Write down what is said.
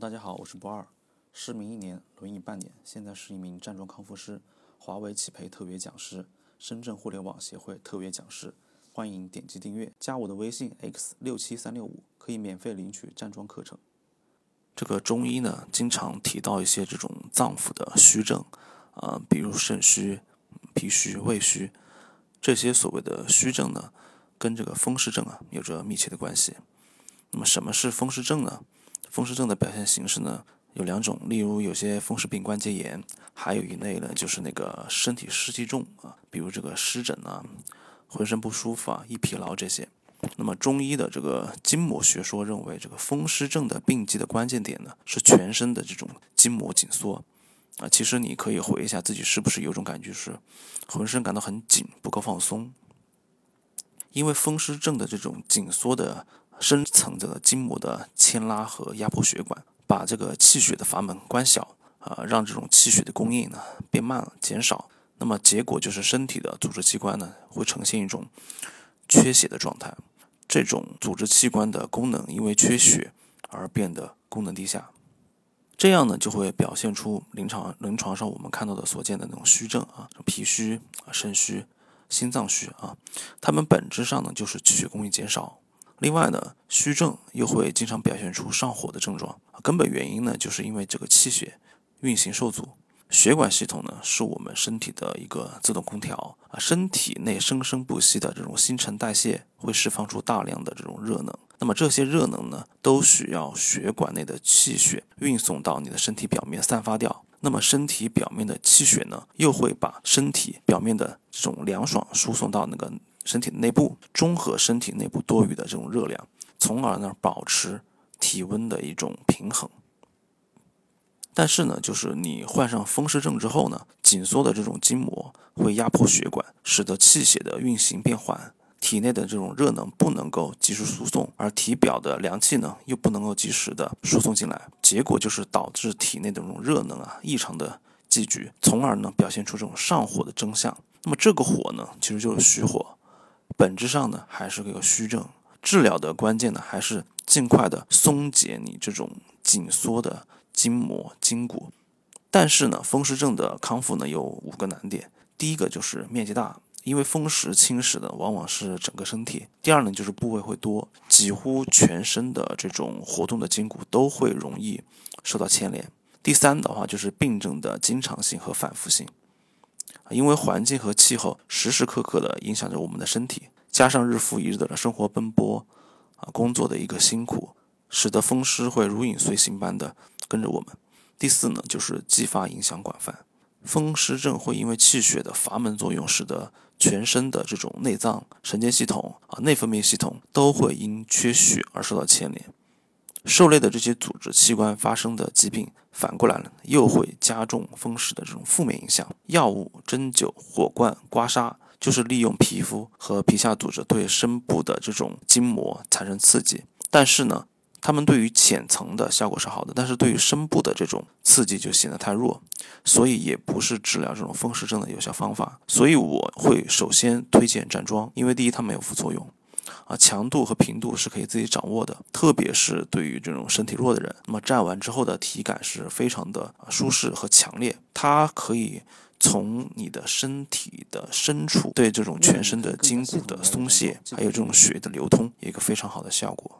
大家好，我是博二，失明一年，轮椅半年，现在是一名站桩康复师，华为企培特别讲师，深圳互联网协会特别讲师。欢迎点击订阅，加我的微信 x 六七三六五，可以免费领取站桩课程。这个中医呢，经常提到一些这种脏腑的虚症，啊，比如肾虚、脾虚、胃虚，这些所谓的虚症呢，跟这个风湿症啊有着密切的关系。那么什么是风湿症呢？风湿症的表现形式呢有两种，例如有些风湿病关节炎，还有一类呢就是那个身体湿气重啊，比如这个湿疹啊、浑身不舒服啊、易疲劳这些。那么中医的这个筋膜学说认为，这个风湿症的病机的关键点呢是全身的这种筋膜紧缩啊。其实你可以回忆一下自己是不是有种感觉是浑身感到很紧，不够放松，因为风湿症的这种紧缩的。深层的筋膜的牵拉和压迫血管，把这个气血的阀门关小，啊，让这种气血的供应呢变慢了、减少。那么结果就是身体的组织器官呢会呈现一种缺血的状态，这种组织器官的功能因为缺血而变得功能低下，这样呢就会表现出临床临床上我们看到的所见的那种虚症啊，脾虚、肾虚、心脏虚啊，它们本质上呢就是气血供应减少。另外呢，虚症又会经常表现出上火的症状，根本原因呢，就是因为这个气血运行受阻。血管系统呢，是我们身体的一个自动空调啊，身体内生生不息的这种新陈代谢会释放出大量的这种热能，那么这些热能呢，都需要血管内的气血运送到你的身体表面散发掉，那么身体表面的气血呢，又会把身体表面的这种凉爽输送到那个。身体内部中和身体内部多余的这种热量，从而呢保持体温的一种平衡。但是呢，就是你患上风湿症之后呢，紧缩的这种筋膜会压迫血管，使得气血的运行变缓，体内的这种热能不能够及时输送，而体表的凉气呢又不能够及时的输送进来，结果就是导致体内的这种热能啊异常的积聚，从而呢表现出这种上火的征象。那么这个火呢，其实就是虚火。本质上呢，还是个虚症。治疗的关键呢，还是尽快的松解你这种紧缩的筋膜筋骨。但是呢，风湿症的康复呢，有五个难点。第一个就是面积大，因为风湿侵蚀的往往是整个身体。第二呢，就是部位会多，几乎全身的这种活动的筋骨都会容易受到牵连。第三的话，就是病症的经常性和反复性。因为环境和气候时时刻刻的影响着我们的身体，加上日复一日的生活奔波，啊，工作的一个辛苦，使得风湿会如影随形般的跟着我们。第四呢，就是继发影响广泛，风湿症会因为气血的阀门作用，使得全身的这种内脏、神经系统啊、内分泌系统都会因缺血而受到牵连。受累的这些组织器官发生的疾病，反过来了，又会加重风湿的这种负面影响。药物、针灸、火罐、刮痧，就是利用皮肤和皮下组织对深部的这种筋膜产生刺激。但是呢，它们对于浅层的效果是好的，但是对于深部的这种刺激就显得太弱，所以也不是治疗这种风湿症的有效方法。所以我会首先推荐站桩，因为第一它没有副作用。啊，强度和频度是可以自己掌握的，特别是对于这种身体弱的人，那么站完之后的体感是非常的舒适和强烈。它可以从你的身体的深处对这种全身的筋骨的松懈，还有这种血的流通，有一个非常好的效果。